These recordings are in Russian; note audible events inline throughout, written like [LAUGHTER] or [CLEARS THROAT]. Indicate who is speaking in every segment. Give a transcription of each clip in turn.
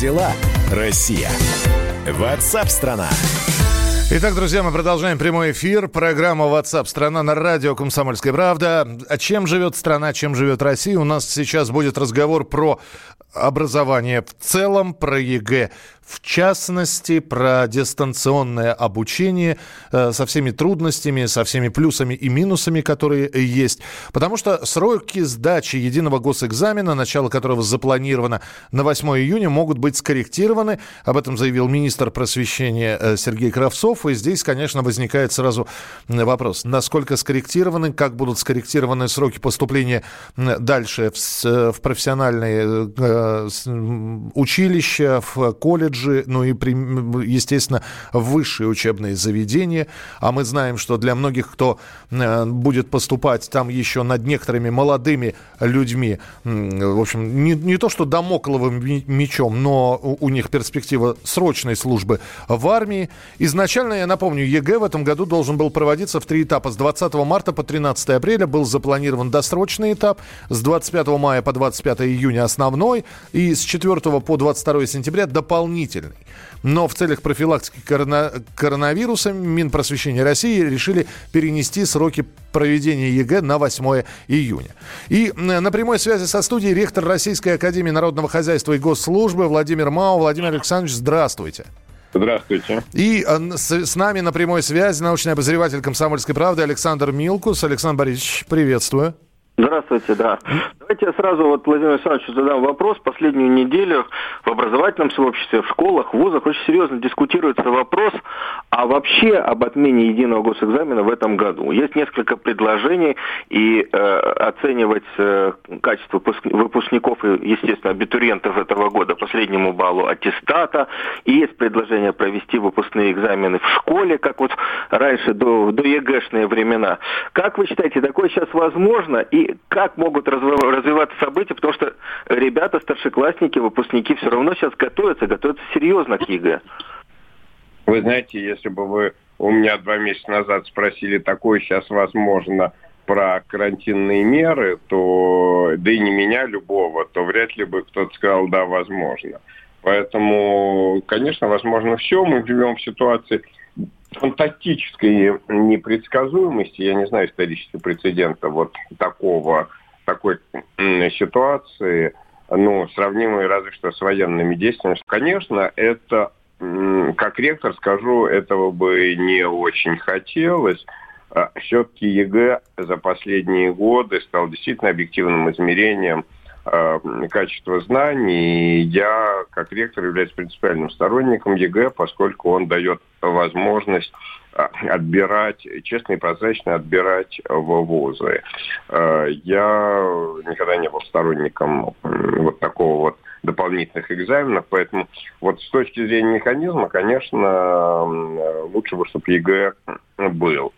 Speaker 1: Дела, Россия? WhatsApp страна!
Speaker 2: Итак, друзья, мы продолжаем прямой эфир. Программа WhatsApp страна на радио «Комсомольская правда». А чем живет страна, чем живет Россия? У нас сейчас будет разговор про образование в целом, про ЕГЭ в частности, про дистанционное обучение э, со всеми трудностями, со всеми плюсами и минусами, которые есть. Потому что сроки сдачи единого госэкзамена, начало которого запланировано на 8 июня, могут быть скорректированы. Об этом заявил министр просвещения э, Сергей Кравцов. И здесь, конечно, возникает сразу вопрос, насколько скорректированы, как будут скорректированы сроки поступления дальше в, в профессиональные э, училища, в колледж колледжи, ну и, естественно, высшие учебные заведения. А мы знаем, что для многих, кто э, будет поступать там еще над некоторыми молодыми людьми, в общем, не, не то что дамокловым мечом, но у них перспектива срочной службы в армии. Изначально, я напомню, ЕГЭ в этом году должен был проводиться в три этапа. С 20 марта по 13 апреля был запланирован досрочный этап, с 25 мая по 25 июня основной, и с 4 по 22 сентября дополнительный дополнительный. Но в целях профилактики корона- коронавируса Минпросвещения России решили перенести сроки проведения ЕГЭ на 8 июня. И на прямой связи со студией ректор Российской Академии Народного Хозяйства и Госслужбы Владимир Мау. Владимир Александрович, здравствуйте.
Speaker 3: Здравствуйте.
Speaker 2: И э, с, с нами на прямой связи научный обозреватель «Комсомольской правды» Александр Милкус. Александр Борисович, приветствую.
Speaker 3: Здравствуйте, да. Давайте я сразу вот Владимиру Александровичу задам вопрос. Последнюю неделю в образовательном сообществе, в школах, в вузах очень серьезно дискутируется вопрос, а вообще об отмене единого госэкзамена в этом году. Есть несколько предложений, и э, оценивать э, качество выпускников и, естественно, абитуриентов этого года по среднему баллу аттестата. И есть предложение провести выпускные экзамены в школе, как вот раньше, до, до ЕГЭшные времена. Как вы считаете, такое сейчас возможно? И как могут развиваться события, потому что ребята, старшеклассники, выпускники все равно сейчас готовятся, готовятся серьезно к ЕГЭ.
Speaker 4: Вы знаете, если бы вы у меня два месяца назад спросили, такое сейчас возможно про карантинные меры, то, да и не меня, любого, то вряд ли бы кто-то сказал, да, возможно. Поэтому, конечно, возможно все. Мы живем в ситуации фантастической непредсказуемости, я не знаю исторического прецедента вот такого, такой ситуации, ну, сравнимой разве что с военными действиями. Конечно, это, как ректор скажу, этого бы не очень хотелось. А Все-таки ЕГЭ за последние годы стал действительно объективным измерением – качество знаний. Я, как ректор, являюсь принципиальным сторонником ЕГЭ, поскольку он дает возможность э, отбирать, честно и прозрачно отбирать вузы. Э, я никогда не был сторонником вот такого вот дополнительных экзаменов, поэтому вот с точки зрения механизма, конечно, лучше бы, чтобы ЕГЭ был.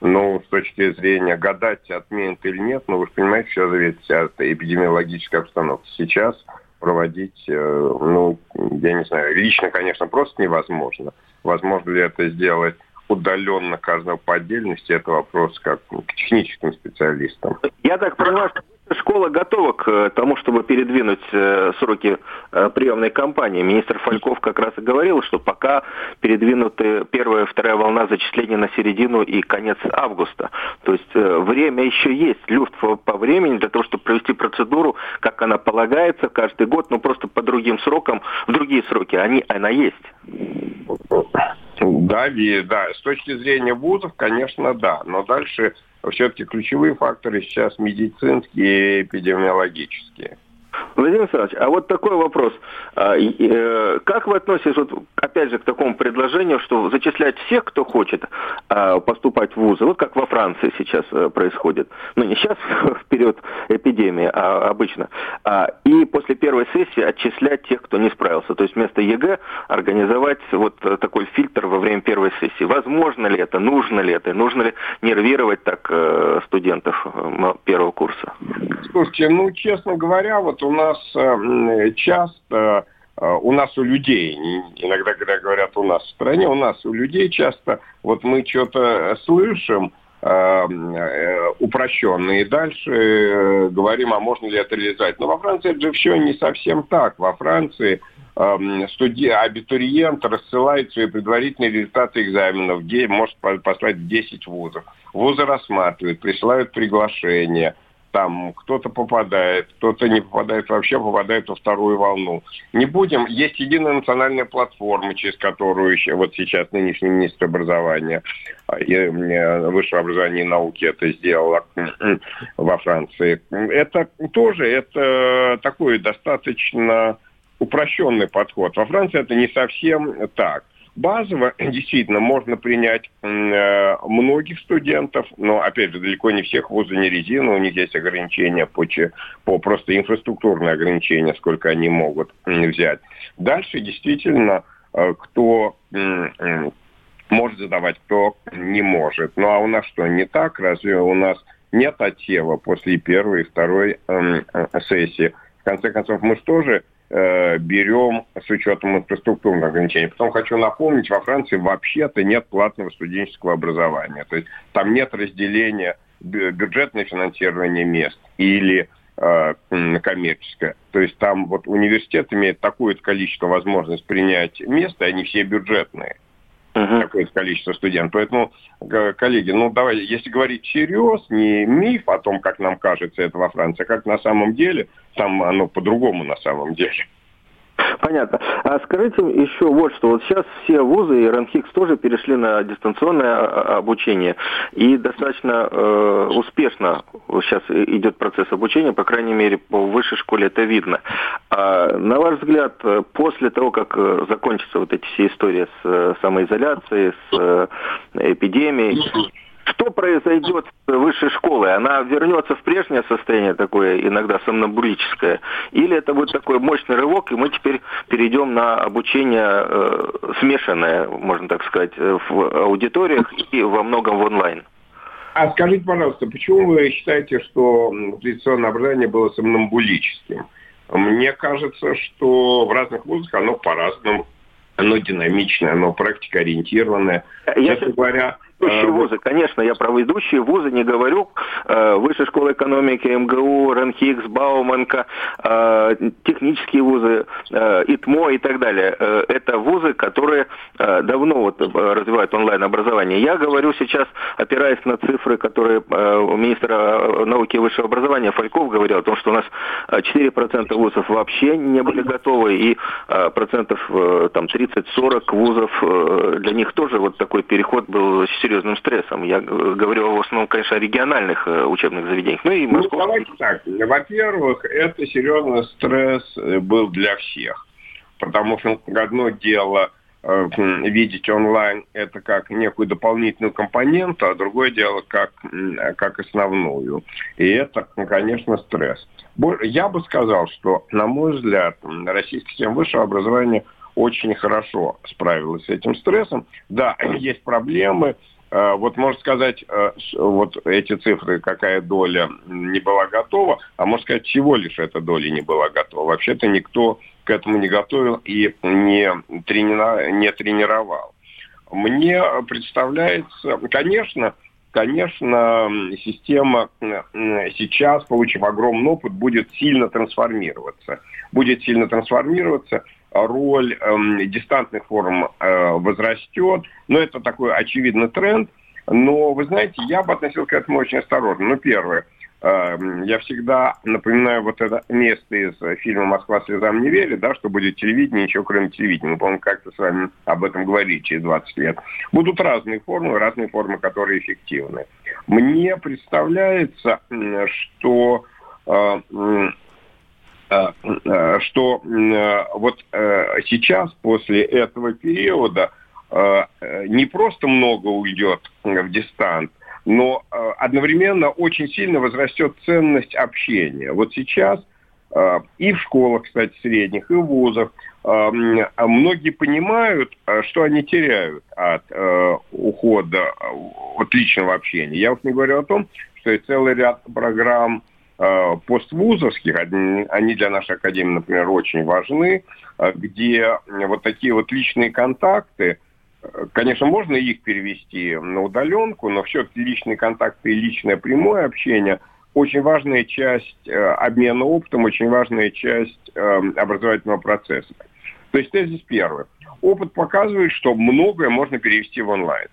Speaker 4: Ну, с точки зрения гадать, отменят или нет, ну, вы же понимаете, все зависит от эпидемиологической обстановки. Сейчас проводить, э, ну, я не знаю, лично, конечно, просто невозможно. Возможно ли это сделать удаленно каждого по отдельности, это вопрос как к техническим специалистам.
Speaker 3: Я так понимаю, что Школа готова к э, тому, чтобы передвинуть э, сроки э, приемной кампании. Министр Фальков как раз и говорил, что пока передвинуты первая и вторая волна зачисления на середину и конец августа. То есть время еще есть, люфт по времени для того, чтобы провести процедуру, как она полагается каждый год, но просто по другим срокам, в другие сроки, они, она есть.
Speaker 4: Да, да, с точки зрения вузов, конечно, да. Но дальше все-таки ключевые факторы сейчас медицинские и эпидемиологические.
Speaker 3: Владимир Александрович, а вот такой вопрос. А, э, как вы относитесь, вот, опять же, к такому предложению, что зачислять всех, кто хочет а, поступать в вузы, вот как во Франции сейчас э, происходит, ну не сейчас, [LAUGHS] в период эпидемии, а обычно, и после первой сессии отчислять тех, кто не справился, то есть вместо ЕГЭ организовать вот такой фильтр во время первой сессии. Возможно ли это, нужно ли это, нужно ли нервировать так э, студентов первого курса?
Speaker 4: Слушайте, ну, честно говоря, вот у нас э, часто, э, у нас у людей, иногда когда говорят у нас в стране, у нас у людей часто, вот мы что-то слышим, э, упрощенно. И дальше говорим, а можно ли это реализовать. Но во Франции это же все не совсем так. Во Франции студи... абитуриент рассылает свои предварительные результаты экзаменов, где может послать 10 вузов. Вузы рассматривают, присылают приглашение – там кто-то попадает, кто-то не попадает вообще, попадает во вторую волну. Не будем, есть единая национальная платформа, через которую еще, вот сейчас нынешний министр образования а, и высшего образования и науки это сделала во Франции. Это тоже, это такой достаточно упрощенный подход. Во Франции это не совсем так базово [CLEARS THROAT] действительно можно принять э, многих студентов, но, опять же, далеко не всех вузы не резина, у них есть ограничения по, по просто инфраструктурные ограничения, сколько они могут взять. Дальше действительно, э, кто может задавать, кто не может. Ну а у нас что, не так? Разве у нас нет отсева после первой и второй э, сессии? В конце концов, мы же тоже Э, берем с учетом инфраструктурных ограничений. Потом хочу напомнить, во Франции вообще-то нет платного студенческого образования. То есть там нет разделения бюджетное финансирование мест или э, коммерческое. То есть там вот университет имеет такое количество возможностей принять место, и они все бюджетные uh-huh. какое-то количество студентов. Поэтому, коллеги, ну давай, если говорить всерьез, не миф о том, как нам кажется это во Франции, а как на самом деле, там оно по-другому на самом деле.
Speaker 3: Понятно. А скажите еще вот что. Вот сейчас все вузы и РАНХИКС тоже перешли на дистанционное а, а, обучение. И достаточно э, успешно сейчас идет процесс обучения, по крайней мере, по высшей школе это видно. А, на ваш взгляд, после того, как э, закончатся вот эти все истории с э, самоизоляцией, с э, эпидемией, что произойдет с высшей школой? Она вернется в прежнее состояние, такое иногда сомнамбулическое? Или это будет такой мощный рывок, и мы теперь перейдем на обучение э, смешанное, можно так сказать, в аудиториях и во многом в онлайн?
Speaker 4: А скажите, пожалуйста, почему вы считаете, что традиционное образование было сомнамбулическим? Мне кажется, что в разных вузах оно по-разному. Оно динамичное, оно практикоориентированное. Я Честно говоря,
Speaker 3: ведущие вузы, конечно, я про ведущие вузы не говорю. Э, Высшая школа экономики, МГУ, РНХИКС, Бауманка, э, технические вузы, э, ИТМО и так далее. Это вузы, которые давно вот развивают онлайн-образование. Я говорю сейчас, опираясь на цифры, которые министр науки и высшего образования Фальков говорил о том, что у нас 4% вузов вообще не были готовы, и процентов там 30-40 вузов, для них тоже вот такой переход был серьезным стрессом. Я говорю в основном, конечно, о региональных э, учебных заведениях. Ну, и
Speaker 4: ну, давайте так. Во-первых, это серьезный стресс э, был для всех. Потому что одно дело э, видеть онлайн это как некую дополнительную компоненту, а другое дело как, как основную. И это, конечно, стресс. Я бы сказал, что, на мой взгляд, российская система высшего образования очень хорошо справилась с этим стрессом. Да, есть проблемы, вот можно сказать, э, вот эти цифры, какая доля не была готова, а можно сказать, всего лишь эта доля не была готова. Вообще-то никто к этому не готовил и не, тренира, не тренировал. Мне представляется, конечно, конечно, система сейчас, получив огромный опыт, будет сильно трансформироваться. Будет сильно трансформироваться – роль э, дистантных форм э, возрастет. Но это такой очевидный тренд. Но, вы знаете, я бы относился к этому очень осторожно. Ну, первое. Э, я всегда напоминаю вот это место из фильма «Москва слезам не верит», да, что будет телевидение, ничего кроме телевидения. Мы, по-моему, как-то с вами об этом говорили через 20 лет. Будут разные формы, разные формы, которые эффективны. Мне представляется, что э, Э, э, что э, вот сейчас, после этого периода, не просто много уйдет в дистант, но одновременно очень сильно возрастет ценность общения. Вот сейчас и в школах, кстати, средних, и в вузах многие понимают, что они теряют от ухода от личного общения. Я вот не говорю о том, что и целый ряд программ Э, поствузовских, они для нашей академии, например, очень важны, э, где вот такие вот личные контакты, э, конечно, можно их перевести на удаленку, но все-таки личные контакты и личное прямое общение очень важная часть обмена опытом, очень важная часть образовательного процесса. То есть тезис первый. Опыт показывает, что многое можно перевести в онлайн.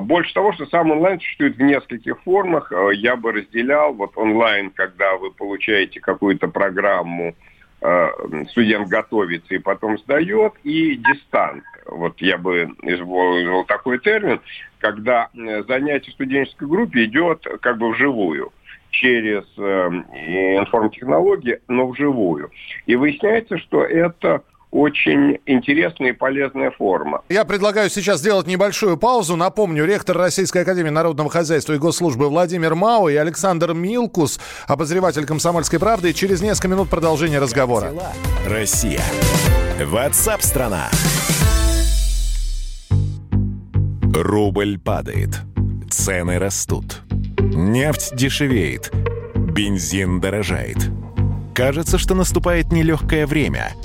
Speaker 4: Больше того, что сам онлайн существует в нескольких формах, э, я бы разделял вот онлайн, когда вы получаете какую-то программу, э, студент готовится и потом сдает, и дистант. Вот я бы использовал такой термин, когда э, занятие в студенческой группе идет как бы вживую через информтехнологии, но вживую. И выясняется, что это очень интересная и полезная форма.
Speaker 2: Я предлагаю сейчас сделать небольшую паузу. Напомню, ректор Российской Академии Народного Хозяйства и Госслужбы Владимир Мау и Александр Милкус, обозреватель «Комсомольской правды». И через несколько минут продолжение разговора.
Speaker 1: Россия. Ватсап-страна. Рубль падает. Цены растут. Нефть дешевеет. Бензин дорожает. Кажется, что наступает нелегкое время –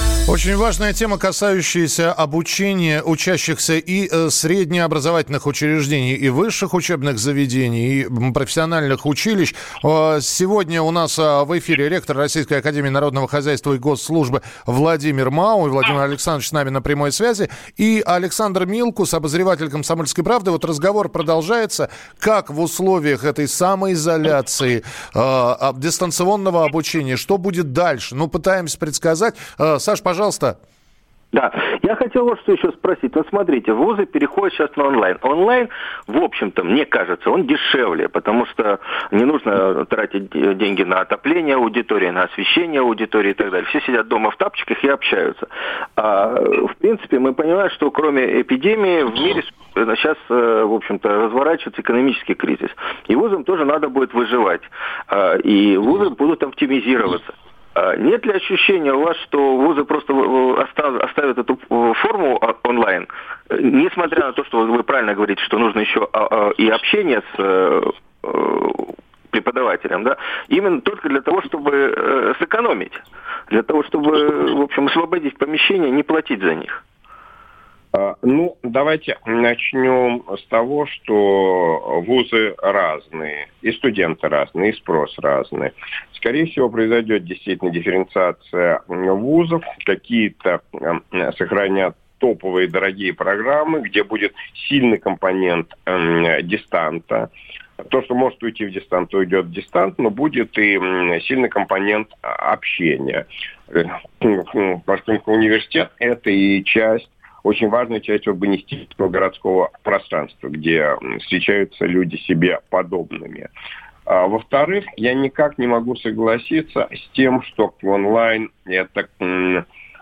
Speaker 2: Очень важная тема, касающаяся обучения учащихся и э, среднеобразовательных учреждений, и высших учебных заведений, и профессиональных училищ. Э, сегодня у нас э, в эфире ректор Российской Академии Народного Хозяйства и Госслужбы Владимир Мау и Владимир Александрович с нами на прямой связи. И Александр Милкус, обозреватель «Комсомольской правды». Вот разговор продолжается, как в условиях этой самоизоляции, э, дистанционного обучения, что будет дальше. Ну, пытаемся предсказать. Саш, пожалуйста.
Speaker 3: Да, я хотел вот что еще спросить. Вот смотрите, вузы переходят сейчас на онлайн. Онлайн, в общем-то, мне кажется, он дешевле, потому что не нужно тратить деньги на отопление аудитории, на освещение аудитории и так далее. Все сидят дома в тапочках и общаются. А, в принципе, мы понимаем, что кроме эпидемии в мире сейчас, э, в общем-то, разворачивается экономический кризис. И вузам тоже надо будет выживать. А, и вузы будут оптимизироваться. А нет ли ощущения у вас, что вузы просто оставят эту э, форму а, онлайн, несмотря на то, что вы правильно говорите, что нужно еще а, и общение с э, э, преподавателем, да, именно только для того, чтобы сэкономить, для того, чтобы, в общем, освободить помещения, не платить за них?
Speaker 4: А, ну, давайте начнем с того, что вузы разные, и студенты разные, и спрос разный. Скорее всего, произойдет действительно дифференциация вузов, какие-то сохранят топовые дорогие программы, где будет сильный компонент э, дистанта. То, что может уйти в дистант, уйдет в дистант, но будет и сильный компонент общения. Э, поскольку университет – это и часть очень важная часть урбанистического городского пространства, где встречаются люди себе подобными. А, во-вторых, я никак не могу согласиться с тем, что онлайн это,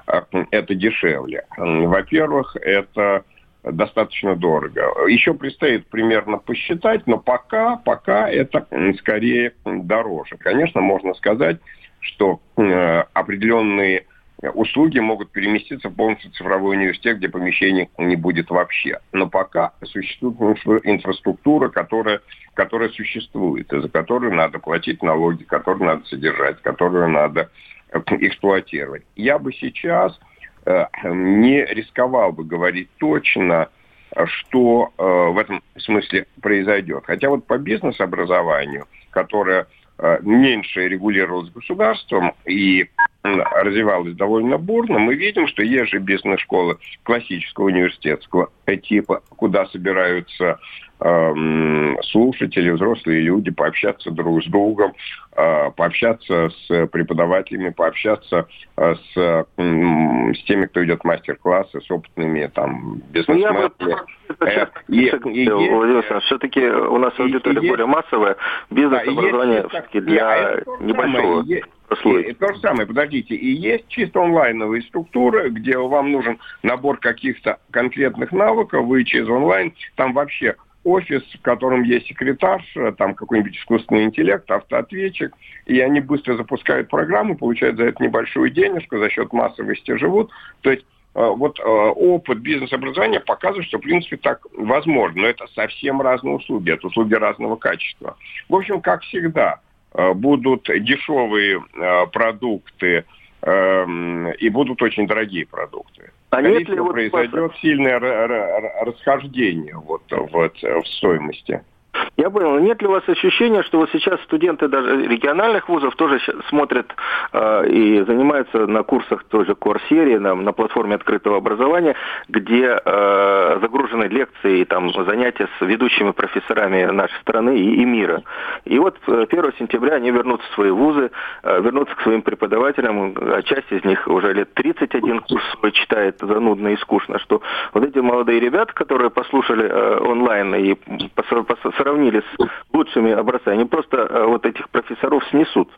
Speaker 4: а, это дешевле. Во-первых, это достаточно дорого. Еще предстоит примерно посчитать, но пока, пока это скорее дороже. Конечно, можно сказать, что определенные услуги могут переместиться в полностью цифровой университет, где помещений не будет вообще. Но пока существует инфраструктура, которая, которая существует, за которую надо платить налоги, которую надо содержать, которую надо э, эксплуатировать. Я бы сейчас э, не рисковал бы говорить точно, что э, в этом смысле произойдет. Хотя вот по бизнес-образованию, которое э, меньше регулировалось государством и развивалась довольно бурно, мы видим, что есть же бизнес-школы классического университетского типа, куда собираются слушатели, взрослые люди, пообщаться друг с другом, э, пообщаться с преподавателями, пообщаться э, с, э, с теми, кто идет мастер-классы, с опытными там бизнесменами.
Speaker 3: Ну, все-таки у нас аудитория более массовая, бизнес-образование все-таки для небольшого
Speaker 4: и, то же самое, подождите, и есть чисто онлайновые структуры, где вам нужен набор каких-то конкретных навыков, вы через онлайн, там вообще офис, в котором есть секретарь, там какой-нибудь искусственный интеллект, автоответчик, и они быстро запускают программу, получают за это небольшую денежку, за счет массовости живут. То есть э, вот э, опыт бизнес-образования показывает, что, в принципе, так возможно. Но это совсем разные услуги, это услуги разного качества. В общем, как всегда, э, будут дешевые продукты эм, и будут очень дорогие продукты. А нет ли вот произойдет сильное расхождение вот, вот в стоимости?
Speaker 3: Я понял. Нет ли у вас ощущения, что вот сейчас студенты даже региональных вузов тоже смотрят э, и занимаются на курсах тоже Курсере, на, на платформе открытого образования, где э, загружены лекции и там занятия с ведущими профессорами нашей страны и, и мира. И вот 1 э, сентября они вернутся в свои вузы, э, вернутся к своим преподавателям, а часть из них уже лет 31 курс читает занудно и скучно, что вот эти молодые ребята, которые послушали э, онлайн и пос, пос, сравнили с лучшими образцами, они просто э, вот этих профессоров снесут.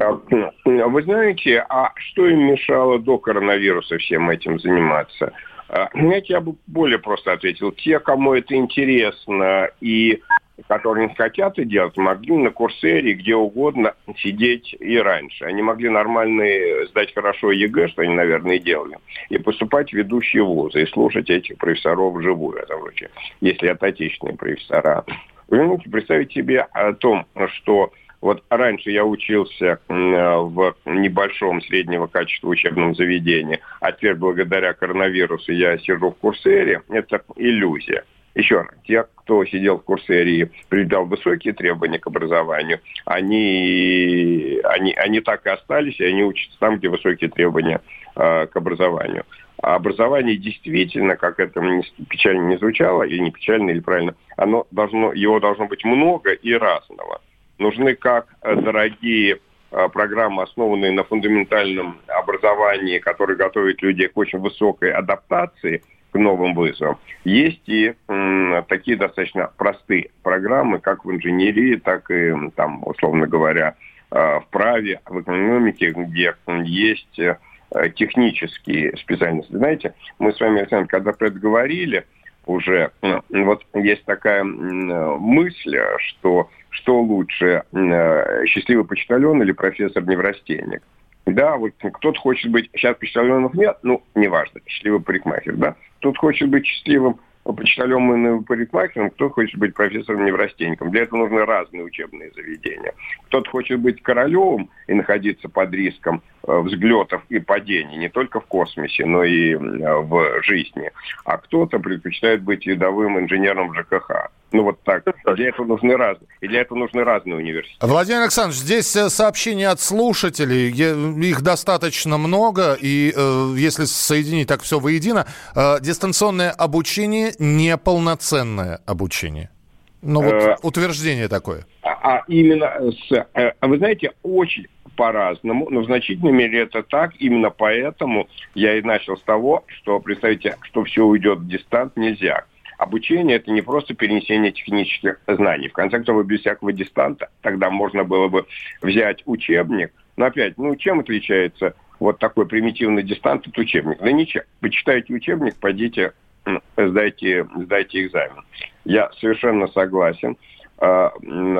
Speaker 4: А, вы знаете, а что им мешало до коронавируса всем этим заниматься? А, я бы более просто ответил. Те, кому это интересно и которые не хотят это делать, могли на Курсере где угодно сидеть и раньше. Они могли нормально сдать хорошо ЕГЭ, что они, наверное, и делали, и поступать в ведущие вузы, и слушать этих профессоров вживую, это вроде, если это отечественные профессора. Вы можете представить себе о том, что вот раньше я учился в небольшом среднего качества учебном заведении, а теперь благодаря коронавирусу я сижу в Курсере. Это иллюзия. Еще раз, те, кто сидел в Курсере и предъявлял высокие требования к образованию, они, они, они так и остались, и они учатся там, где высокие требования э, к образованию. А образование действительно, как это печально не звучало, или не печально, или правильно, оно должно, его должно быть много и разного. Нужны как э, дорогие э, программы, основанные на фундаментальном образовании, которые готовят людей к очень высокой адаптации к новым вызовам. Есть и м, такие достаточно простые программы, как в инженерии, так и, там, условно говоря, э, в праве, в экономике, где есть технические специальности. Знаете, мы с вами, Александр, когда про это говорили, уже вот есть такая мысль, что что лучше, э, счастливый почтальон или профессор-неврастенник. Да, вот кто-то хочет быть, сейчас почтальонов нет, ну, неважно, счастливый парикмахер, да. Кто-то хочет быть счастливым почтальоном и парикмахером, кто хочет быть профессором-неврастенником. Для этого нужны разные учебные заведения. Кто-то хочет быть королевым и находиться под риском э, взлетов и падений не только в космосе, но и в жизни. А кто-то предпочитает быть рядовым инженером ЖКХ. Ну вот так. Для этого нужны разные. И для этого нужны разные университеты.
Speaker 2: Владимир Александрович, здесь э, сообщения от слушателей. Их достаточно много. И э, если соединить так все воедино, э, дистанционное обучение неполноценное обучение. Ну вот утверждение такое.
Speaker 4: А, именно с... Э, а вы знаете, очень по-разному, но в значительной мере это так. Именно поэтому я и начал с того, что, представьте, что все уйдет в дистант, нельзя обучение это не просто перенесение технических знаний. В конце концов, без всякого дистанта тогда можно было бы взять учебник. Но опять, ну чем отличается вот такой примитивный дистант от учебника? Да ничем. Вы читаете учебник, пойдите, сдайте, сдайте экзамен. Я совершенно согласен. А,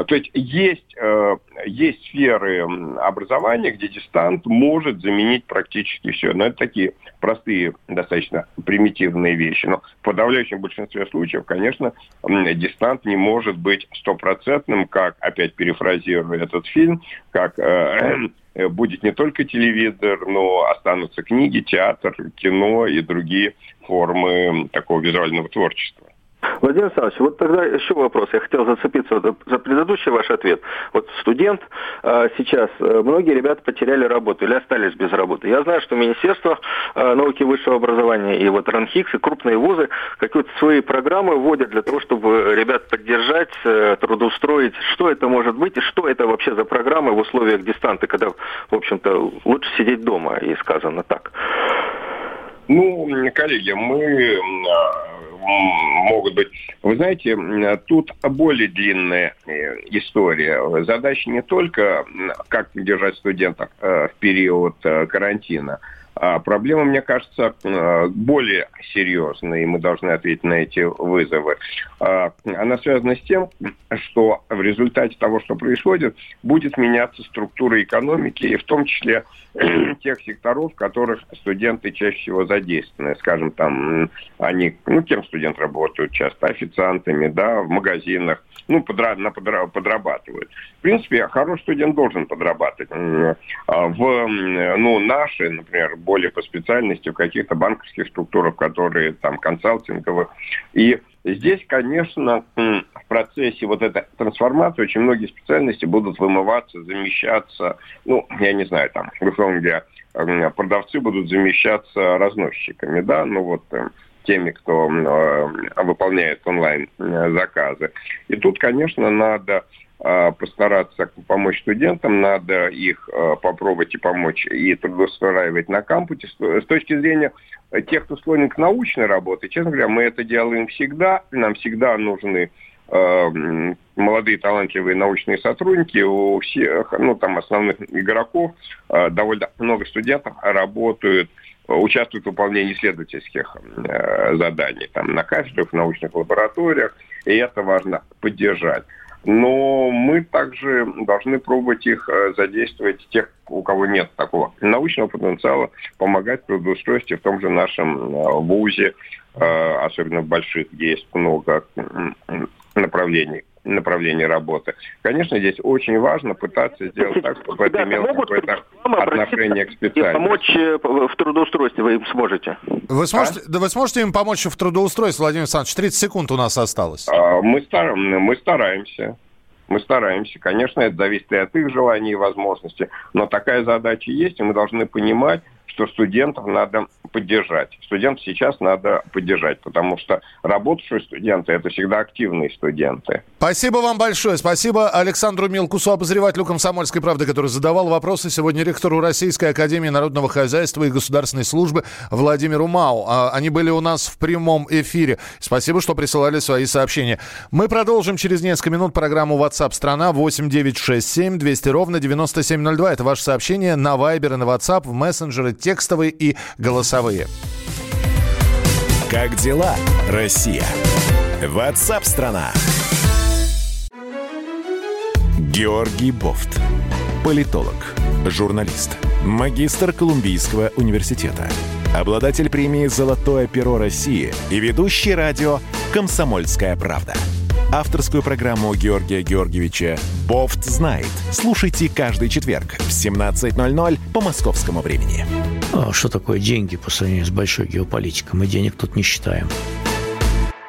Speaker 4: то есть есть, э, есть сферы образования, где дистант может заменить практически все. Но это такие простые, достаточно примитивные вещи. Но в подавляющем большинстве случаев, конечно, дистант не может быть стопроцентным, как, опять перефразируя этот фильм, как э, будет не только телевизор, но останутся книги, театр, кино и другие формы такого визуального творчества.
Speaker 3: Владимир Александрович, вот тогда еще вопрос. Я хотел зацепиться за предыдущий ваш ответ. Вот студент э, сейчас, э, многие ребята потеряли работу или остались без работы. Я знаю, что Министерство э, науки и высшего образования и вот РАНХИКС и крупные вузы какие-то свои программы вводят для того, чтобы ребят поддержать, трудоустроить. Что это может быть и что это вообще за программы в условиях дистанта, когда, в общем-то, лучше сидеть дома, и сказано так.
Speaker 4: Ну, коллеги, мы могут быть. Вы знаете, тут более длинная э, история. Задача не только, как держать студентов э, в период э, карантина, проблема, мне кажется, э, более серьезная, и мы должны ответить на эти вызовы. А, она связана с тем, что в результате того, что происходит, будет меняться структура экономики, и в том числе [CLEARS THROAT] тех секторов, в которых студенты чаще всего задействованы. Скажем, там они, ну, кем студент работают часто? Официантами, да, в магазинах, ну, подра, на подра, подрабатывают. В принципе, хороший студент должен подрабатывать. А в, ну, наши, например, более по специальности, в каких-то банковских структурах, которые там консалтинговых. И здесь, конечно, в процессе вот этой трансформации очень многие специальности будут вымываться, замещаться, ну, я не знаю, там, условно говоря, продавцы будут замещаться разносчиками, да, ну вот эм, теми, кто э, выполняет онлайн э, заказы. И тут, конечно, надо э, постараться помочь студентам, надо их попробовать и помочь и трудоустраивать на кампусе. С точки зрения тех, кто склонен к научной работе, честно говоря, мы это делаем всегда, нам всегда нужны молодые талантливые научные сотрудники, у всех, ну, там, основных игроков, довольно много студентов работают участвуют в выполнении исследовательских э, заданий там, на кафедрах, в научных лабораториях, и это важно поддержать. Но мы также должны пробовать их э, задействовать, тех, у кого нет такого научного потенциала, помогать в трудоустройстве в том же нашем э, ВУЗе, э, особенно в больших, где есть много направлений направлении работы. Конечно, здесь очень важно пытаться сделать так, чтобы это имело какое-то отношение к специальности.
Speaker 3: Помочь э, в трудоустройстве вы им сможете?
Speaker 2: Вы сможете, а? да вы сможете им помочь в трудоустройстве, Владимир Александрович? 30 секунд у нас осталось.
Speaker 4: А, мы, стар... мы стараемся. Мы стараемся. Конечно, это зависит и от их желаний и возможностей. Но такая задача есть, и мы должны понимать, что студентов надо поддержать. Студентов сейчас надо поддержать, потому что работающие студенты – это всегда активные студенты.
Speaker 2: Спасибо вам большое. Спасибо Александру Милкусу, обозревателю «Комсомольской правды», который задавал вопросы сегодня ректору Российской Академии Народного Хозяйства и Государственной службы Владимиру Мау. А, они были у нас в прямом эфире. Спасибо, что присылали свои сообщения. Мы продолжим через несколько минут программу WhatsApp страна 8967 200 ровно 9702. Это ваше сообщение на Viber и на WhatsApp, в мессенджеры, текстовые и голосовые.
Speaker 1: Как дела, Россия? Ватсап-страна! Георгий Бофт. Политолог, журналист, магистр Колумбийского университета, обладатель премии «Золотое перо России» и ведущий радио «Комсомольская правда». Авторскую программу Георгия Георгиевича «Бофт знает». Слушайте каждый четверг в 17.00 по московскому времени.
Speaker 5: А что такое деньги по сравнению с большой геополитикой? Мы денег тут не считаем.